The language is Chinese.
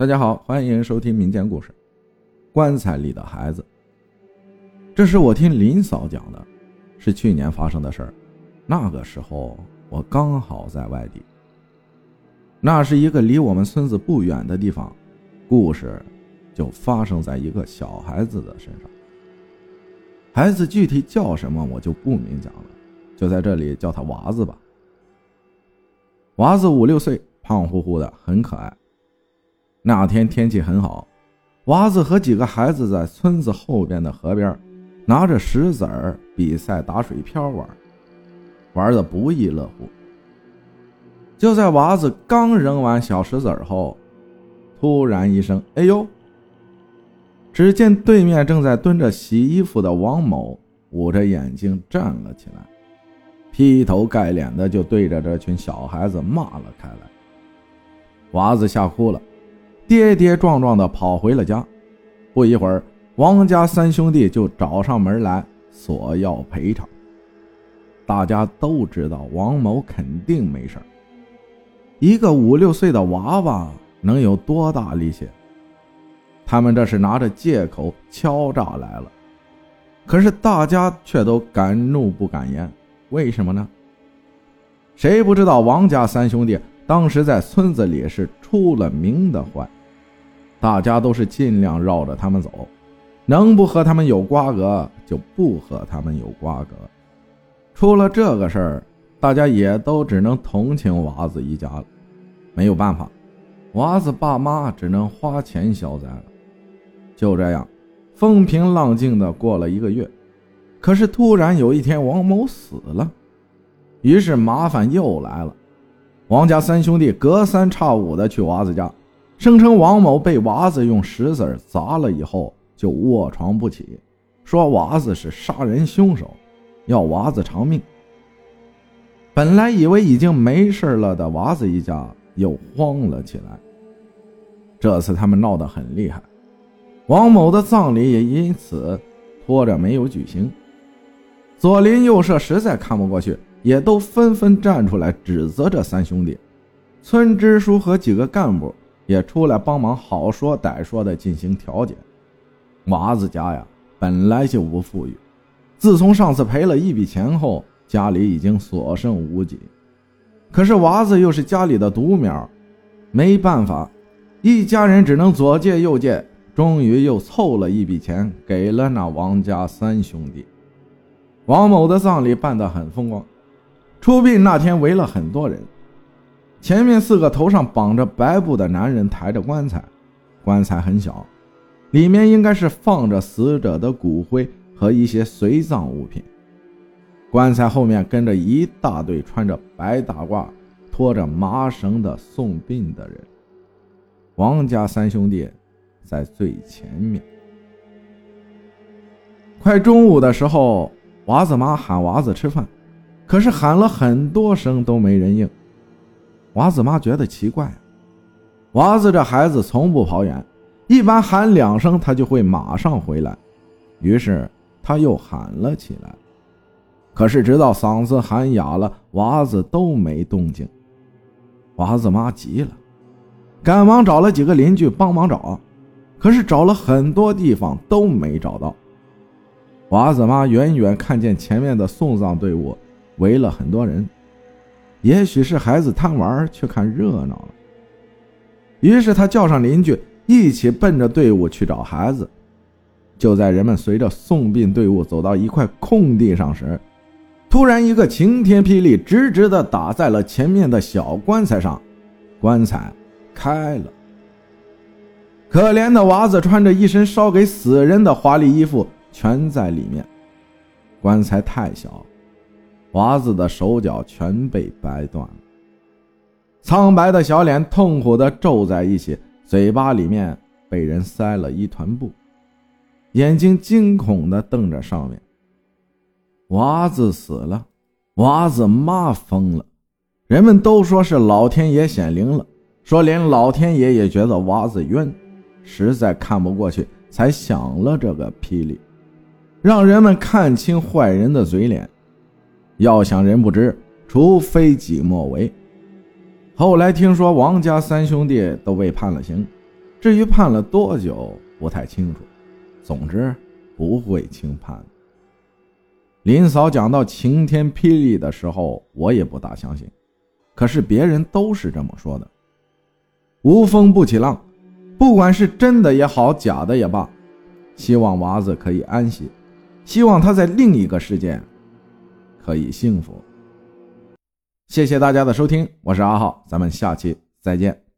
大家好，欢迎收听民间故事《棺材里的孩子》。这是我听林嫂讲的，是去年发生的事儿。那个时候我刚好在外地。那是一个离我们村子不远的地方，故事就发生在一个小孩子的身上。孩子具体叫什么我就不明讲了，就在这里叫他娃子吧。娃子五六岁，胖乎乎的，很可爱。那天天气很好，娃子和几个孩子在村子后边的河边，拿着石子儿比赛打水漂玩，玩的不亦乐乎。就在娃子刚扔完小石子儿后，突然一声“哎呦”，只见对面正在蹲着洗衣服的王某捂着眼睛站了起来，劈头盖脸的就对着这群小孩子骂了开来。娃子吓哭了。跌跌撞撞地跑回了家，不一会儿，王家三兄弟就找上门来索要赔偿。大家都知道王某肯定没事一个五六岁的娃娃能有多大力气？他们这是拿着借口敲诈来了，可是大家却都敢怒不敢言，为什么呢？谁不知道王家三兄弟当时在村子里是出了名的坏？大家都是尽量绕着他们走，能不和他们有瓜葛就不和他们有瓜葛。出了这个事儿，大家也都只能同情娃子一家了。没有办法，娃子爸妈只能花钱消灾了。就这样，风平浪静的过了一个月。可是突然有一天，王某死了，于是麻烦又来了。王家三兄弟隔三差五的去娃子家。声称王某被娃子用石子砸了以后就卧床不起，说娃子是杀人凶手，要娃子偿命。本来以为已经没事了的娃子一家又慌了起来。这次他们闹得很厉害，王某的葬礼也因此拖着没有举行。左邻右舍实在看不过去，也都纷纷站出来指责这三兄弟。村支书和几个干部。也出来帮忙，好说歹说的进行调解。娃子家呀，本来就不富裕，自从上次赔了一笔钱后，家里已经所剩无几。可是娃子又是家里的独苗，没办法，一家人只能左借右借，终于又凑了一笔钱给了那王家三兄弟。王某的葬礼办得很风光，出殡那天围了很多人。前面四个头上绑着白布的男人抬着棺材，棺材很小，里面应该是放着死者的骨灰和一些随葬物品。棺材后面跟着一大队穿着白大褂、拖着麻绳的送殡的人。王家三兄弟在最前面。快中午的时候，娃子妈喊娃子吃饭，可是喊了很多声都没人应。娃子妈觉得奇怪，娃子这孩子从不跑远，一般喊两声他就会马上回来。于是他又喊了起来，可是直到嗓子喊哑了，娃子都没动静。娃子妈急了，赶忙找了几个邻居帮忙找，可是找了很多地方都没找到。娃子妈远远看见前面的送葬队伍围了很多人。也许是孩子贪玩去看热闹了，于是他叫上邻居一起奔着队伍去找孩子。就在人们随着送殡队伍走到一块空地上时，突然一个晴天霹雳，直直的打在了前面的小棺材上，棺材开了。可怜的娃子穿着一身烧给死人的华丽衣服，全在里面。棺材太小。娃子的手脚全被掰断了，苍白的小脸痛苦的皱在一起，嘴巴里面被人塞了一团布，眼睛惊恐的瞪着上面。娃子死了，娃子妈疯了，人们都说是老天爷显灵了，说连老天爷也觉得娃子冤，实在看不过去，才想了这个霹雳，让人们看清坏人的嘴脸。要想人不知，除非己莫为。后来听说王家三兄弟都被判了刑，至于判了多久，不太清楚。总之，不会轻判。林嫂讲到晴天霹雳的时候，我也不大相信。可是别人都是这么说的。无风不起浪，不管是真的也好，假的也罢，希望娃子可以安息，希望他在另一个世界可以幸福。谢谢大家的收听，我是阿浩，咱们下期再见。